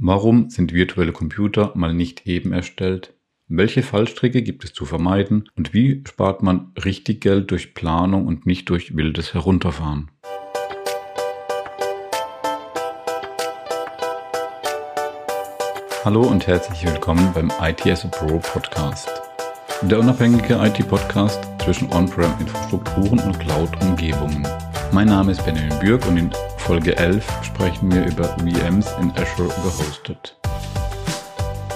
Warum sind virtuelle Computer mal nicht eben erstellt? Welche Fallstricke gibt es zu vermeiden? Und wie spart man richtig Geld durch Planung und nicht durch wildes Herunterfahren? Hallo und herzlich willkommen beim ITS Pro Podcast. Der unabhängige IT-Podcast zwischen On-Prem-Infrastrukturen und Cloud-Umgebungen. Mein Name ist Benjamin Bürg und in Folge 11 sprechen wir über VMs in Azure gehostet.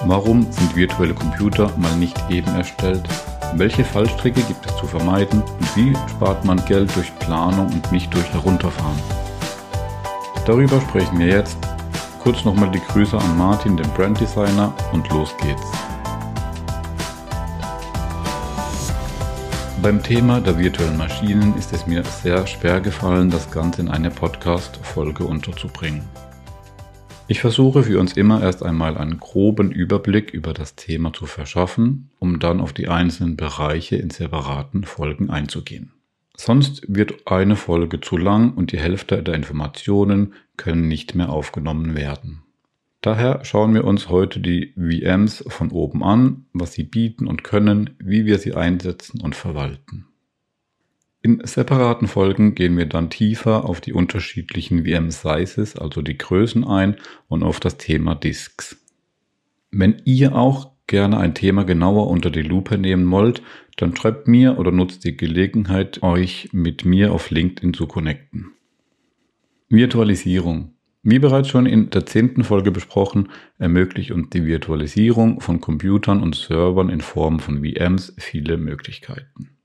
Warum sind virtuelle Computer mal nicht eben erstellt? Welche Fallstricke gibt es zu vermeiden? Und wie spart man Geld durch Planung und nicht durch Herunterfahren? Darüber sprechen wir jetzt. Kurz nochmal die Grüße an Martin, den Branddesigner, und los geht's. Beim Thema der virtuellen Maschinen ist es mir sehr schwer gefallen, das Ganze in eine Podcast-Folge unterzubringen. Ich versuche für uns immer erst einmal einen groben Überblick über das Thema zu verschaffen, um dann auf die einzelnen Bereiche in separaten Folgen einzugehen. Sonst wird eine Folge zu lang und die Hälfte der Informationen können nicht mehr aufgenommen werden. Daher schauen wir uns heute die VMs von oben an, was sie bieten und können, wie wir sie einsetzen und verwalten. In separaten Folgen gehen wir dann tiefer auf die unterschiedlichen VM-Sizes, also die Größen ein und auf das Thema Disks. Wenn ihr auch gerne ein Thema genauer unter die Lupe nehmen wollt, dann schreibt mir oder nutzt die Gelegenheit, euch mit mir auf LinkedIn zu connecten. Virtualisierung. Wie bereits schon in der zehnten Folge besprochen, ermöglicht uns die Virtualisierung von Computern und Servern in Form von VMs viele Möglichkeiten.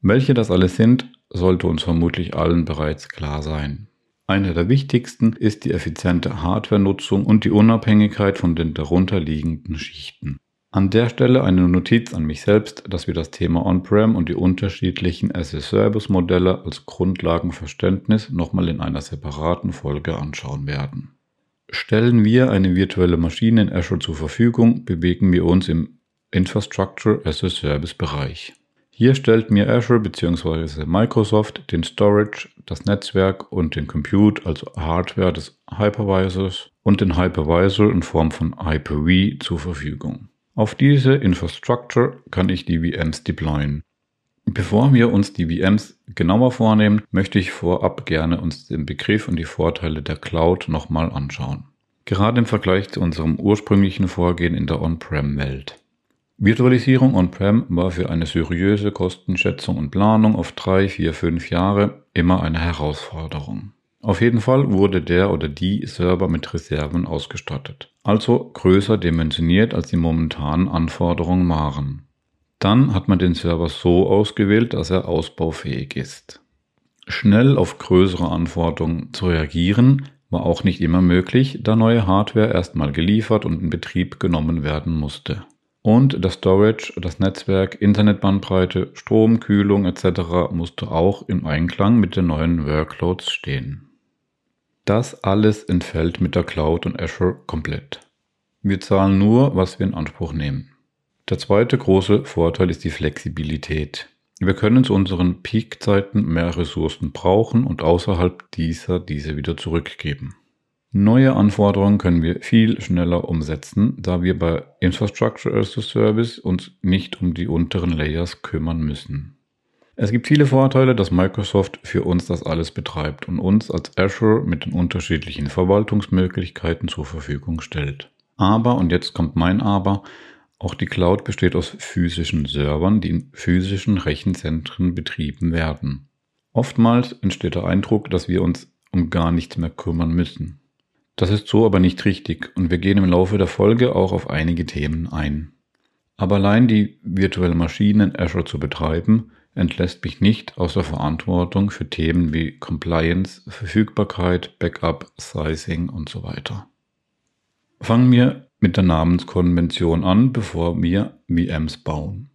Welche das alles sind, sollte uns vermutlich allen bereits klar sein. Eine der wichtigsten ist die effiziente Hardware-Nutzung und die Unabhängigkeit von den darunterliegenden Schichten. An der Stelle eine Notiz an mich selbst, dass wir das Thema On-Prem und die unterschiedlichen as-a-Service-Modelle als Grundlagenverständnis nochmal in einer separaten Folge anschauen werden. Stellen wir eine virtuelle Maschine in Azure zur Verfügung, bewegen wir uns im Infrastructure as a Service Bereich. Hier stellt mir Azure bzw. Microsoft den Storage, das Netzwerk und den Compute, also Hardware des Hypervisors und den Hypervisor in Form von Hyper-V zur Verfügung. Auf diese Infrastructure kann ich die VMs deployen. Bevor wir uns die VMs genauer vornehmen, möchte ich vorab gerne uns den Begriff und die Vorteile der Cloud nochmal anschauen. Gerade im Vergleich zu unserem ursprünglichen Vorgehen in der On-Prem-Welt. Virtualisierung On-Prem war für eine seriöse Kostenschätzung und Planung auf drei, vier, fünf Jahre immer eine Herausforderung. Auf jeden Fall wurde der oder die Server mit Reserven ausgestattet, also größer dimensioniert als die momentanen Anforderungen waren. Dann hat man den Server so ausgewählt, dass er ausbaufähig ist. Schnell auf größere Anforderungen zu reagieren war auch nicht immer möglich, da neue Hardware erstmal geliefert und in Betrieb genommen werden musste. Und das Storage, das Netzwerk, Internetbandbreite, Strom, Kühlung etc. musste auch im Einklang mit den neuen Workloads stehen. Das alles entfällt mit der Cloud und Azure komplett. Wir zahlen nur, was wir in Anspruch nehmen. Der zweite große Vorteil ist die Flexibilität. Wir können zu unseren Peak-Zeiten mehr Ressourcen brauchen und außerhalb dieser diese wieder zurückgeben. Neue Anforderungen können wir viel schneller umsetzen, da wir bei Infrastructure as a Service uns nicht um die unteren Layers kümmern müssen. Es gibt viele Vorteile, dass Microsoft für uns das alles betreibt und uns als Azure mit den unterschiedlichen Verwaltungsmöglichkeiten zur Verfügung stellt. Aber, und jetzt kommt mein Aber, auch die Cloud besteht aus physischen Servern, die in physischen Rechenzentren betrieben werden. Oftmals entsteht der Eindruck, dass wir uns um gar nichts mehr kümmern müssen. Das ist so aber nicht richtig und wir gehen im Laufe der Folge auch auf einige Themen ein. Aber allein die virtuelle Maschine in Azure zu betreiben, entlässt mich nicht aus der Verantwortung für Themen wie Compliance, Verfügbarkeit, Backup, Sizing und so weiter. Fangen wir mit der Namenskonvention an, bevor wir VMs bauen.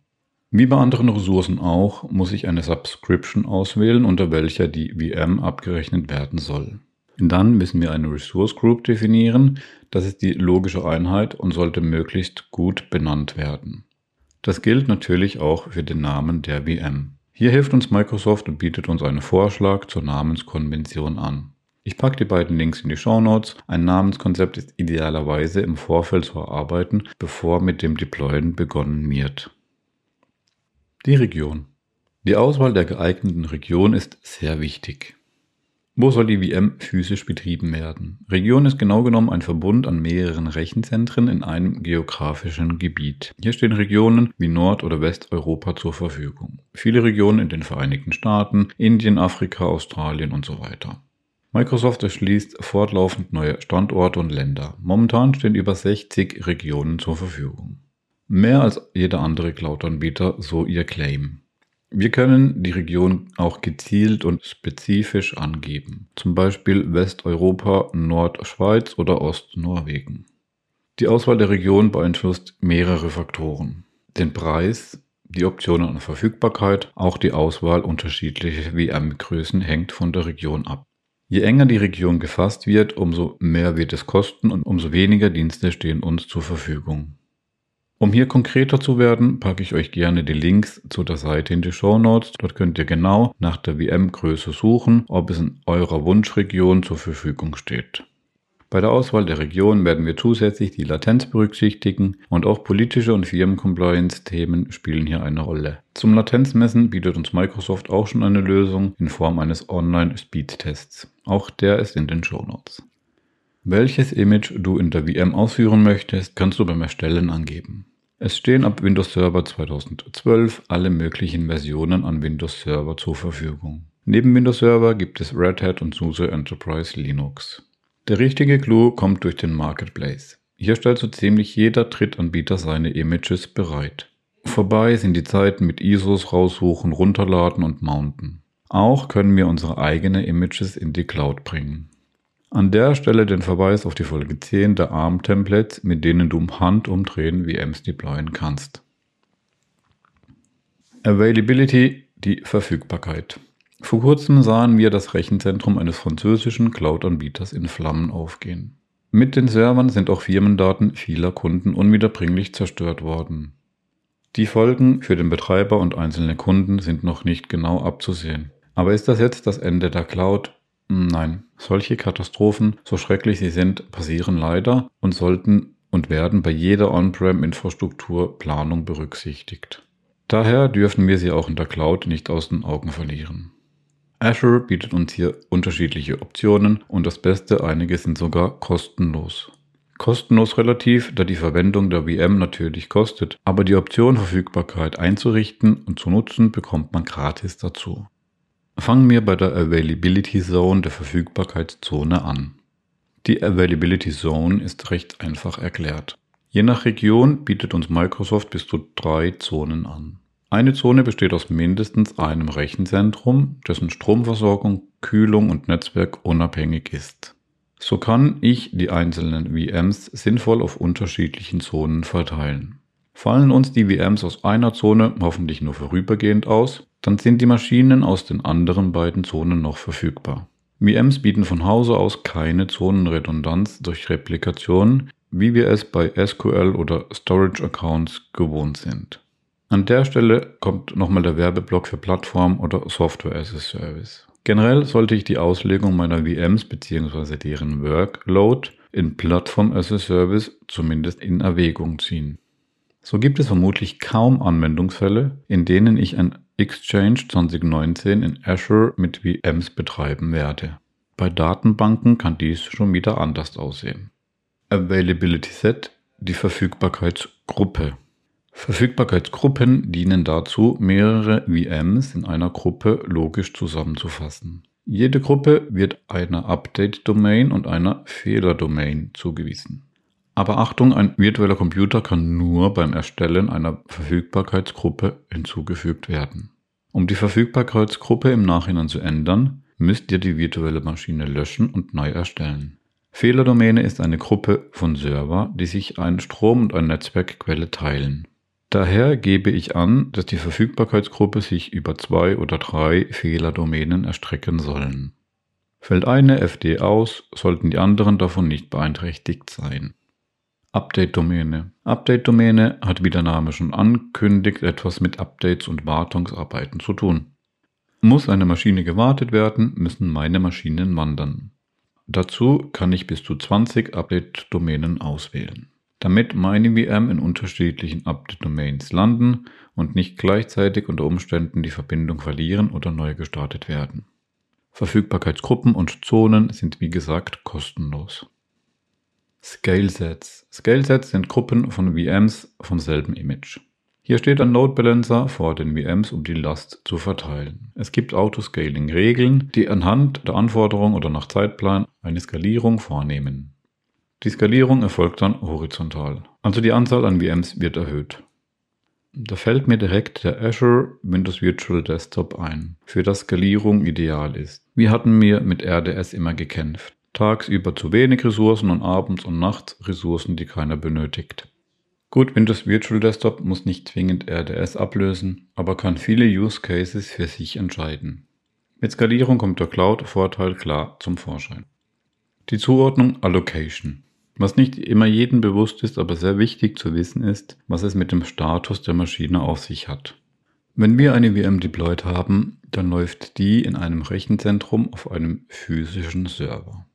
Wie bei anderen Ressourcen auch, muss ich eine Subscription auswählen, unter welcher die VM abgerechnet werden soll. Dann müssen wir eine Resource Group definieren. Das ist die logische Einheit und sollte möglichst gut benannt werden. Das gilt natürlich auch für den Namen der VM. Hier hilft uns Microsoft und bietet uns einen Vorschlag zur Namenskonvention an. Ich packe die beiden Links in die Show Notes. Ein Namenskonzept ist idealerweise im Vorfeld zu erarbeiten, bevor mit dem Deployen begonnen wird. Die Region. Die Auswahl der geeigneten Region ist sehr wichtig. Wo soll die VM physisch betrieben werden? Region ist genau genommen ein Verbund an mehreren Rechenzentren in einem geografischen Gebiet. Hier stehen Regionen wie Nord- oder Westeuropa zur Verfügung. Viele Regionen in den Vereinigten Staaten, Indien, Afrika, Australien und so weiter. Microsoft erschließt fortlaufend neue Standorte und Länder. Momentan stehen über 60 Regionen zur Verfügung. Mehr als jeder andere Cloud-Anbieter, so ihr Claim. Wir können die Region auch gezielt und spezifisch angeben, zum Beispiel Westeuropa, Nordschweiz oder Ostnorwegen. Die Auswahl der Region beeinflusst mehrere Faktoren. Den Preis, die Optionen und Verfügbarkeit, auch die Auswahl unterschiedlicher VM-Größen hängt von der Region ab. Je enger die Region gefasst wird, umso mehr wird es kosten und umso weniger Dienste stehen uns zur Verfügung. Um hier konkreter zu werden, packe ich euch gerne die Links zu der Seite in die Show Notes. Dort könnt ihr genau nach der VM-Größe suchen, ob es in eurer Wunschregion zur Verfügung steht. Bei der Auswahl der Region werden wir zusätzlich die Latenz berücksichtigen und auch politische und Firmen-Compliance-Themen spielen hier eine Rolle. Zum Latenzmessen bietet uns Microsoft auch schon eine Lösung in Form eines Online-Speed-Tests. Auch der ist in den Show Notes. Welches Image du in der VM ausführen möchtest, kannst du beim Erstellen angeben. Es stehen ab Windows Server 2012 alle möglichen Versionen an Windows Server zur Verfügung. Neben Windows Server gibt es Red Hat und SUSE Enterprise Linux. Der richtige Clou kommt durch den Marketplace. Hier stellt so ziemlich jeder Drittanbieter seine Images bereit. Vorbei sind die Zeiten mit ISOs raussuchen, runterladen und mounten. Auch können wir unsere eigenen Images in die Cloud bringen. An der Stelle den Verweis auf die Folge 10 der ARM-Templates, mit denen du um Handumdrehen VMs deployen kannst. Availability, die Verfügbarkeit. Vor kurzem sahen wir das Rechenzentrum eines französischen Cloud-Anbieters in Flammen aufgehen. Mit den Servern sind auch Firmendaten vieler Kunden unwiederbringlich zerstört worden. Die Folgen für den Betreiber und einzelne Kunden sind noch nicht genau abzusehen. Aber ist das jetzt das Ende der Cloud? Nein, solche Katastrophen, so schrecklich sie sind, passieren leider und sollten und werden bei jeder On-Prem-Infrastrukturplanung berücksichtigt. Daher dürfen wir sie auch in der Cloud nicht aus den Augen verlieren. Azure bietet uns hier unterschiedliche Optionen und das Beste, einige sind sogar kostenlos. Kostenlos relativ, da die Verwendung der VM natürlich kostet, aber die Option Verfügbarkeit einzurichten und zu nutzen bekommt man gratis dazu. Fangen wir bei der Availability Zone der Verfügbarkeitszone an. Die Availability Zone ist recht einfach erklärt. Je nach Region bietet uns Microsoft bis zu drei Zonen an. Eine Zone besteht aus mindestens einem Rechenzentrum, dessen Stromversorgung, Kühlung und Netzwerk unabhängig ist. So kann ich die einzelnen VMs sinnvoll auf unterschiedlichen Zonen verteilen. Fallen uns die VMs aus einer Zone hoffentlich nur vorübergehend aus, dann sind die Maschinen aus den anderen beiden Zonen noch verfügbar. VMs bieten von Hause aus keine Zonenredundanz durch Replikation, wie wir es bei SQL oder Storage Accounts gewohnt sind. An der Stelle kommt nochmal der Werbeblock für Plattform oder Software as a Service. Generell sollte ich die Auslegung meiner VMs bzw. deren Workload in Plattform as a Service zumindest in Erwägung ziehen. So gibt es vermutlich kaum Anwendungsfälle, in denen ich ein Exchange 2019 in Azure mit VMs betreiben werde. Bei Datenbanken kann dies schon wieder anders aussehen. Availability Set, die Verfügbarkeitsgruppe. Verfügbarkeitsgruppen dienen dazu, mehrere VMs in einer Gruppe logisch zusammenzufassen. Jede Gruppe wird einer Update-Domain und einer Fehler-Domain zugewiesen. Aber Achtung, ein virtueller Computer kann nur beim Erstellen einer Verfügbarkeitsgruppe hinzugefügt werden. Um die Verfügbarkeitsgruppe im Nachhinein zu ändern, müsst ihr die virtuelle Maschine löschen und neu erstellen. Fehlerdomäne ist eine Gruppe von Server, die sich einen Strom und eine Netzwerkquelle teilen. Daher gebe ich an, dass die Verfügbarkeitsgruppe sich über zwei oder drei Fehlerdomänen erstrecken sollen. Fällt eine FD aus, sollten die anderen davon nicht beeinträchtigt sein. Update-Domäne. Update-Domäne hat, wie der Name schon ankündigt, etwas mit Updates und Wartungsarbeiten zu tun. Muss eine Maschine gewartet werden, müssen meine Maschinen wandern. Dazu kann ich bis zu 20 Update-Domänen auswählen, damit meine VM in unterschiedlichen Update-Domains landen und nicht gleichzeitig unter Umständen die Verbindung verlieren oder neu gestartet werden. Verfügbarkeitsgruppen und Zonen sind wie gesagt kostenlos. Scalesets. Scalesets sind Gruppen von VMs vom selben Image. Hier steht ein Load Balancer vor den VMs, um die Last zu verteilen. Es gibt Autoscaling-Regeln, die anhand der Anforderung oder nach Zeitplan eine Skalierung vornehmen. Die Skalierung erfolgt dann horizontal, also die Anzahl an VMs wird erhöht. Da fällt mir direkt der Azure Windows Virtual Desktop ein, für das Skalierung ideal ist. Wir hatten mir mit RDS immer gekämpft. Tagsüber zu wenig Ressourcen und abends und nachts Ressourcen, die keiner benötigt. Gut, Windows Virtual Desktop muss nicht zwingend RDS ablösen, aber kann viele Use Cases für sich entscheiden. Mit Skalierung kommt der Cloud-Vorteil klar zum Vorschein. Die Zuordnung Allocation. Was nicht immer jedem bewusst ist, aber sehr wichtig zu wissen ist, was es mit dem Status der Maschine auf sich hat. Wenn wir eine VM deployed haben, dann läuft die in einem Rechenzentrum auf einem physischen Server.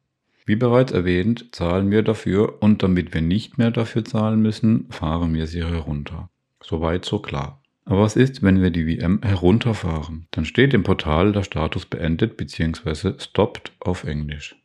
Wie bereits erwähnt, zahlen wir dafür und damit wir nicht mehr dafür zahlen müssen, fahren wir sie herunter. Soweit so klar. Aber was ist, wenn wir die VM herunterfahren? Dann steht im Portal der Status beendet bzw. stopped auf Englisch.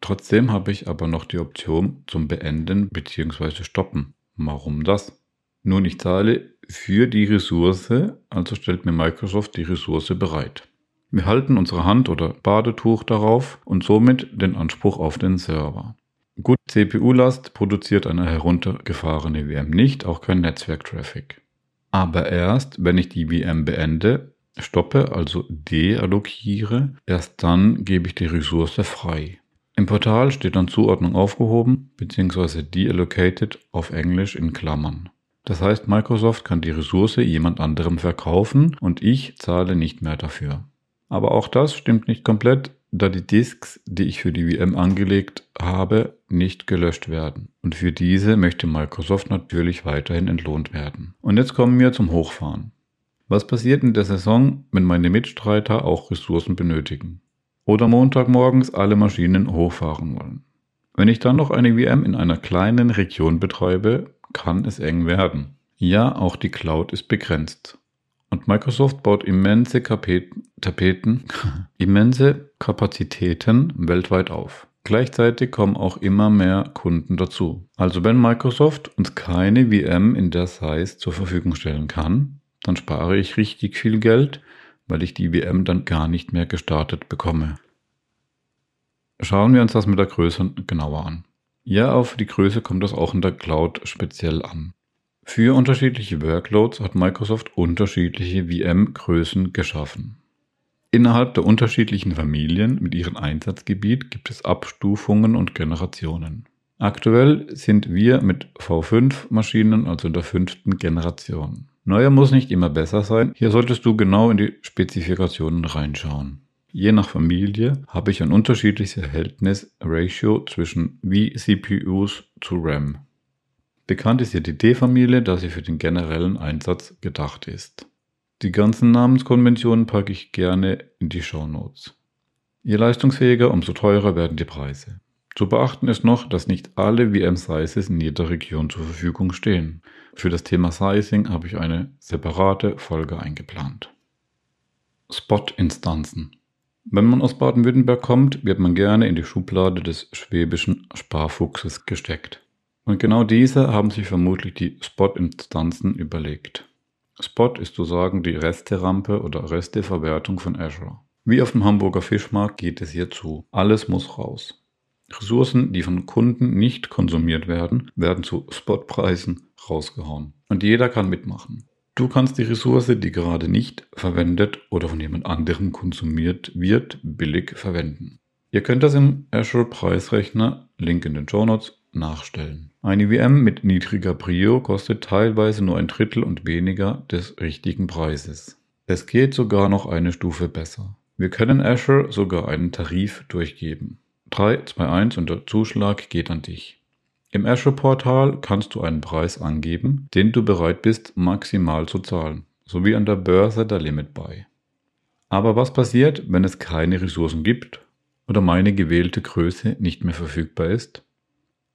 Trotzdem habe ich aber noch die Option zum Beenden bzw. Stoppen. Warum das? Nun, ich zahle für die Ressource, also stellt mir Microsoft die Ressource bereit. Wir halten unsere Hand oder Badetuch darauf und somit den Anspruch auf den Server. Gut, CPU-Last produziert eine heruntergefahrene VM nicht, auch kein Netzwerktraffic. Aber erst, wenn ich die VM beende, stoppe, also deallokiere, erst dann gebe ich die Ressource frei. Im Portal steht dann Zuordnung aufgehoben bzw. deallocated auf Englisch in Klammern. Das heißt, Microsoft kann die Ressource jemand anderem verkaufen und ich zahle nicht mehr dafür. Aber auch das stimmt nicht komplett, da die Disks, die ich für die VM angelegt habe, nicht gelöscht werden. Und für diese möchte Microsoft natürlich weiterhin entlohnt werden. Und jetzt kommen wir zum Hochfahren. Was passiert in der Saison, wenn meine Mitstreiter auch Ressourcen benötigen? Oder Montagmorgens alle Maschinen hochfahren wollen? Wenn ich dann noch eine VM in einer kleinen Region betreibe, kann es eng werden. Ja, auch die Cloud ist begrenzt. Und Microsoft baut immense Kapeten, Tapeten, immense Kapazitäten weltweit auf. Gleichzeitig kommen auch immer mehr Kunden dazu. Also wenn Microsoft uns keine VM in der Size zur Verfügung stellen kann, dann spare ich richtig viel Geld, weil ich die VM dann gar nicht mehr gestartet bekomme. Schauen wir uns das mit der Größe genauer an. Ja, auf die Größe kommt das auch in der Cloud speziell an. Für unterschiedliche Workloads hat Microsoft unterschiedliche VM-Größen geschaffen. Innerhalb der unterschiedlichen Familien mit ihrem Einsatzgebiet gibt es Abstufungen und Generationen. Aktuell sind wir mit V5-Maschinen, also der fünften Generation. Neuer muss nicht immer besser sein, hier solltest du genau in die Spezifikationen reinschauen. Je nach Familie habe ich ein unterschiedliches Verhältnis Ratio zwischen vCPUs zu RAM. Bekannt ist hier die D-Familie, da sie für den generellen Einsatz gedacht ist. Die ganzen Namenskonventionen packe ich gerne in die Show Notes. Je leistungsfähiger, umso teurer werden die Preise. Zu beachten ist noch, dass nicht alle VM-Sizes in jeder Region zur Verfügung stehen. Für das Thema Sizing habe ich eine separate Folge eingeplant. Spot-Instanzen. Wenn man aus Baden-Württemberg kommt, wird man gerne in die Schublade des schwäbischen Sparfuchses gesteckt. Und genau diese haben sich vermutlich die Spot-Instanzen überlegt. Spot ist sozusagen die Resterampe oder Resteverwertung von Azure. Wie auf dem Hamburger Fischmarkt geht es hier zu. Alles muss raus. Ressourcen, die von Kunden nicht konsumiert werden, werden zu Spotpreisen rausgehauen. Und jeder kann mitmachen. Du kannst die Ressource, die gerade nicht verwendet oder von jemand anderem konsumiert wird, billig verwenden. Ihr könnt das im Azure Preisrechner, Link in den Show Notes, nachstellen. Eine VM mit niedriger Prio kostet teilweise nur ein Drittel und weniger des richtigen Preises. Es geht sogar noch eine Stufe besser. Wir können Azure sogar einen Tarif durchgeben. 321 und der Zuschlag geht an dich. Im Azure-Portal kannst du einen Preis angeben, den du bereit bist maximal zu zahlen, sowie an der Börse der Limit bei. Aber was passiert, wenn es keine Ressourcen gibt oder meine gewählte Größe nicht mehr verfügbar ist?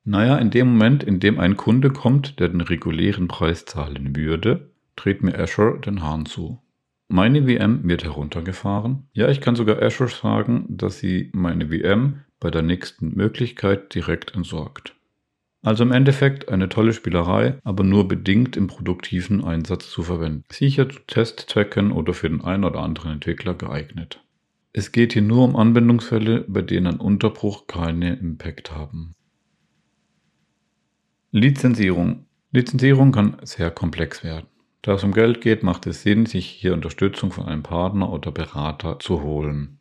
Naja, in dem Moment, in dem ein Kunde kommt, der den regulären Preis zahlen würde, dreht mir Azure den Hahn zu. Meine VM wird heruntergefahren. Ja, ich kann sogar Azure sagen, dass sie meine VM bei der nächsten Möglichkeit direkt entsorgt. Also im Endeffekt eine tolle Spielerei, aber nur bedingt im produktiven Einsatz zu verwenden. Sicher zu Testzwecken oder für den einen oder anderen Entwickler geeignet. Es geht hier nur um Anwendungsfälle, bei denen ein Unterbruch keine Impact haben. Lizenzierung. Lizenzierung kann sehr komplex werden. Da es um Geld geht, macht es Sinn, sich hier Unterstützung von einem Partner oder Berater zu holen.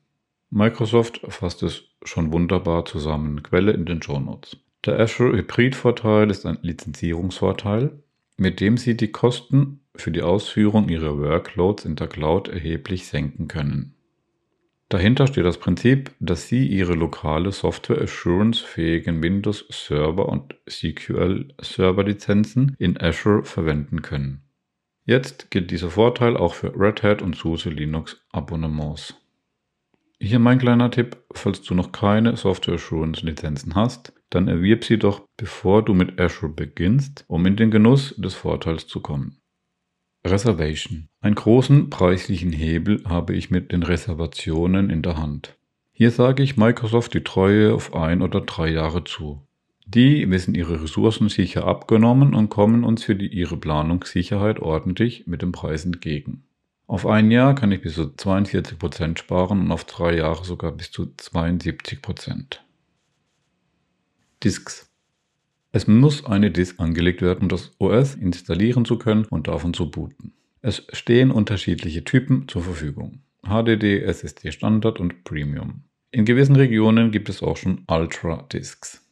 Microsoft fasst es schon wunderbar zusammen. Quelle in den Show Notes. Der Azure Hybrid-Vorteil ist ein Lizenzierungsvorteil, mit dem Sie die Kosten für die Ausführung Ihrer Workloads in der Cloud erheblich senken können. Dahinter steht das Prinzip, dass Sie Ihre lokale Software Assurance-fähigen Windows Server und SQL Server Lizenzen in Azure verwenden können. Jetzt gilt dieser Vorteil auch für Red Hat und SUSE Linux Abonnements. Hier mein kleiner Tipp, falls du noch keine Software Assurance Lizenzen hast, dann erwirb sie doch, bevor du mit Azure beginnst, um in den Genuss des Vorteils zu kommen. Reservation. Einen großen preislichen Hebel habe ich mit den Reservationen in der Hand. Hier sage ich Microsoft die Treue auf ein oder drei Jahre zu. Die wissen ihre Ressourcen sicher abgenommen und kommen uns für die, ihre Planungssicherheit ordentlich mit dem Preis entgegen. Auf ein Jahr kann ich bis zu 42% sparen und auf drei Jahre sogar bis zu 72%. Disks. Es muss eine Disk angelegt werden, um das OS installieren zu können und davon zu booten. Es stehen unterschiedliche Typen zur Verfügung. HDD, SSD Standard und Premium. In gewissen Regionen gibt es auch schon Ultra-Disks.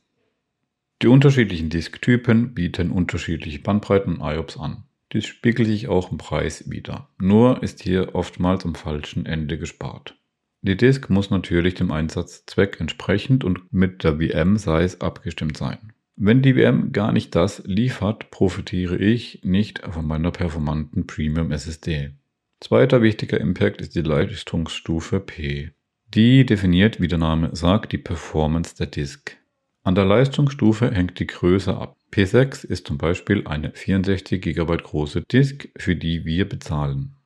Die unterschiedlichen Disktypen bieten unterschiedliche Bandbreiten und IOPS an. Dies spiegelt sich auch im Preis wider. Nur ist hier oftmals am falschen Ende gespart. Die Disk muss natürlich dem Einsatzzweck entsprechend und mit der VM-Size abgestimmt sein. Wenn die VM gar nicht das liefert, profitiere ich nicht von meiner performanten Premium SSD. Zweiter wichtiger Impact ist die Leistungsstufe P. Die definiert, wie der Name sagt, die Performance der Disk. An der Leistungsstufe hängt die Größe ab. P6 ist zum Beispiel eine 64 GB große Disk, für die wir bezahlen.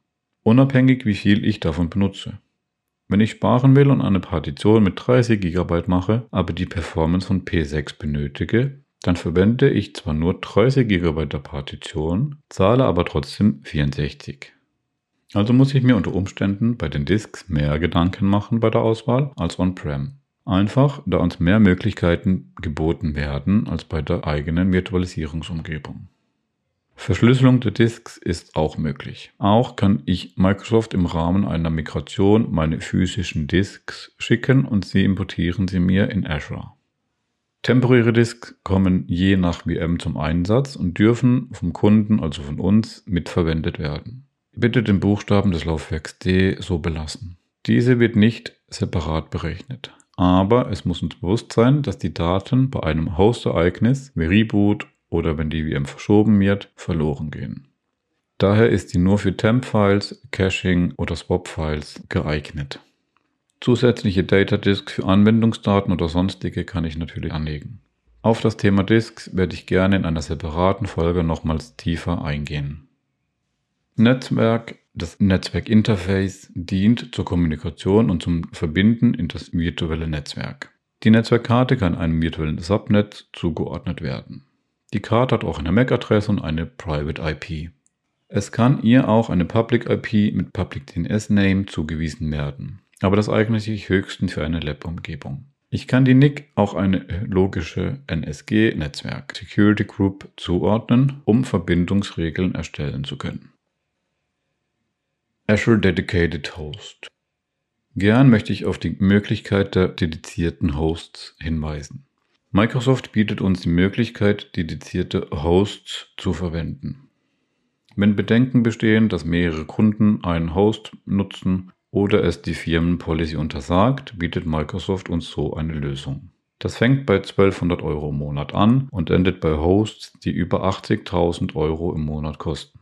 Unabhängig wie viel ich davon benutze. Wenn ich sparen will und eine Partition mit 30 GB mache, aber die Performance von P6 benötige, dann verwende ich zwar nur 30 GB der Partition, zahle aber trotzdem 64. Also muss ich mir unter Umständen bei den Disks mehr Gedanken machen bei der Auswahl als on-prem. Einfach, da uns mehr Möglichkeiten geboten werden als bei der eigenen Virtualisierungsumgebung. Verschlüsselung der Disks ist auch möglich. Auch kann ich Microsoft im Rahmen einer Migration meine physischen Disks schicken und sie importieren sie mir in Azure. Temporäre Disks kommen je nach VM zum Einsatz und dürfen vom Kunden, also von uns, mitverwendet werden. Bitte den Buchstaben des Laufwerks D so belassen. Diese wird nicht separat berechnet. Aber es muss uns bewusst sein, dass die Daten bei einem Host-Ereignis wie Reboot oder wenn die VM verschoben wird, verloren gehen. Daher ist sie nur für Temp-Files, Caching oder Swap-Files geeignet. Zusätzliche Data Disks für Anwendungsdaten oder sonstige kann ich natürlich anlegen. Auf das Thema Disks werde ich gerne in einer separaten Folge nochmals tiefer eingehen. Netzwerk. Das Netzwerkinterface dient zur Kommunikation und zum Verbinden in das virtuelle Netzwerk. Die Netzwerkkarte kann einem virtuellen Subnet zugeordnet werden. Die Karte hat auch eine MAC-Adresse und eine Private IP. Es kann ihr auch eine Public IP mit Public DNS Name zugewiesen werden, aber das eignet sich höchstens für eine Lab-Umgebung. Ich kann die NIC auch eine logische NSG-Netzwerk Security Group zuordnen, um Verbindungsregeln erstellen zu können. Azure Dedicated Host. Gern möchte ich auf die Möglichkeit der dedizierten Hosts hinweisen. Microsoft bietet uns die Möglichkeit, dedizierte Hosts zu verwenden. Wenn Bedenken bestehen, dass mehrere Kunden einen Host nutzen oder es die Firmenpolicy untersagt, bietet Microsoft uns so eine Lösung. Das fängt bei 1200 Euro im Monat an und endet bei Hosts, die über 80.000 Euro im Monat kosten.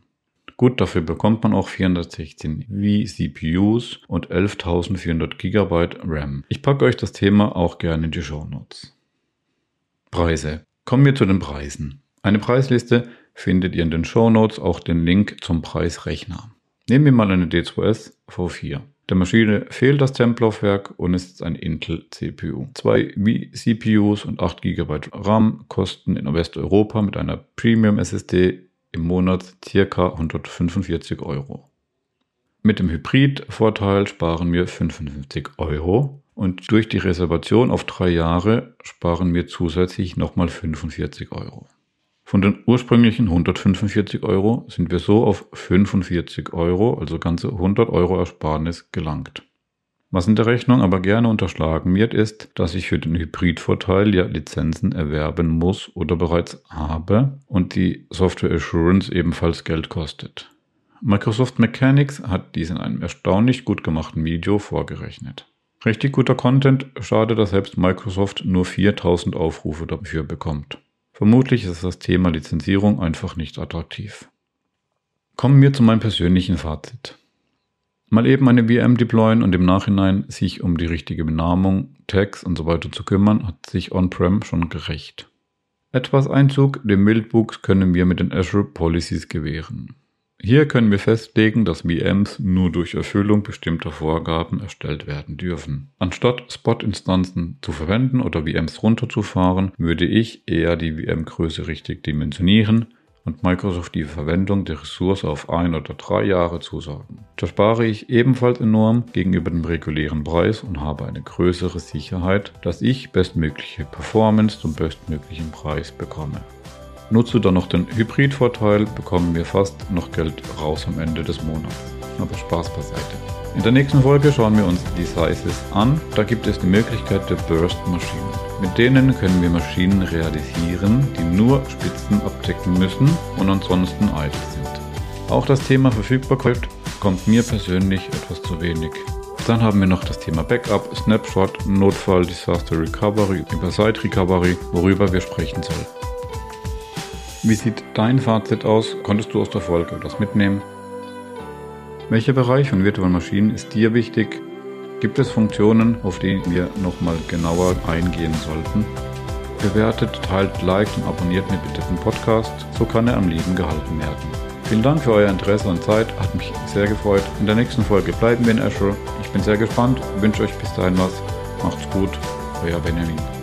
Gut, dafür bekommt man auch 416 vCPUs und 11.400 GB RAM. Ich packe euch das Thema auch gerne in die Show Notes. Preise. Kommen wir zu den Preisen. Eine Preisliste findet ihr in den Show Notes auch den Link zum Preisrechner. Nehmen wir mal eine D2S V4. Der Maschine fehlt das Templaufwerk und ist ein Intel CPU. Zwei vCPUs und 8 GB RAM kosten in Westeuropa mit einer Premium SSD im Monat ca. 145 Euro. Mit dem Hybrid-Vorteil sparen wir 55 Euro und durch die Reservation auf drei Jahre sparen wir zusätzlich nochmal 45 Euro. Von den ursprünglichen 145 Euro sind wir so auf 45 Euro, also ganze 100 Euro Ersparnis gelangt. Was in der Rechnung aber gerne unterschlagen wird, ist, dass ich für den Hybridvorteil ja Lizenzen erwerben muss oder bereits habe und die Software Assurance ebenfalls Geld kostet. Microsoft Mechanics hat dies in einem erstaunlich gut gemachten Video vorgerechnet. Richtig guter Content, schade, dass selbst Microsoft nur 4000 Aufrufe dafür bekommt. Vermutlich ist das Thema Lizenzierung einfach nicht attraktiv. Kommen wir zu meinem persönlichen Fazit. Mal eben eine VM deployen und im Nachhinein sich um die richtige Benamung, Tags und so weiter zu kümmern, hat sich On-Prem schon gerecht. Etwas Einzug dem Wildwuchs können wir mit den Azure Policies gewähren. Hier können wir festlegen, dass VMs nur durch Erfüllung bestimmter Vorgaben erstellt werden dürfen. Anstatt Spot-Instanzen zu verwenden oder VMs runterzufahren, würde ich eher die VM-Größe richtig dimensionieren und Microsoft die Verwendung der Ressource auf ein oder drei Jahre zusagen. Da spare ich ebenfalls enorm gegenüber dem regulären Preis und habe eine größere Sicherheit, dass ich bestmögliche Performance zum bestmöglichen Preis bekomme. Nutze dann noch den Hybrid-Vorteil, bekommen wir fast noch Geld raus am Ende des Monats. Aber Spaß beiseite. In der nächsten Folge schauen wir uns die Sizes an. Da gibt es die Möglichkeit der Burst-Maschinen. Mit denen können wir Maschinen realisieren, die nur Spitzen abdecken müssen und ansonsten eitel sind. Auch das Thema Verfügbarkeit kommt mir persönlich etwas zu wenig. Dann haben wir noch das Thema Backup, Snapshot, Notfall, Disaster Recovery, über Site Recovery, worüber wir sprechen sollen. Wie sieht dein Fazit aus? Konntest du aus der Folge etwas mitnehmen? Welcher Bereich von virtuellen Maschinen ist dir wichtig? Gibt es Funktionen, auf die wir nochmal genauer eingehen sollten? Bewertet, teilt, liked und abonniert mir bitte den Podcast, so kann er am Leben gehalten werden. Vielen Dank für euer Interesse und Zeit, hat mich sehr gefreut. In der nächsten Folge bleiben wir in Azure. Ich bin sehr gespannt, wünsche euch bis dahin was. Macht's gut, euer Benjamin.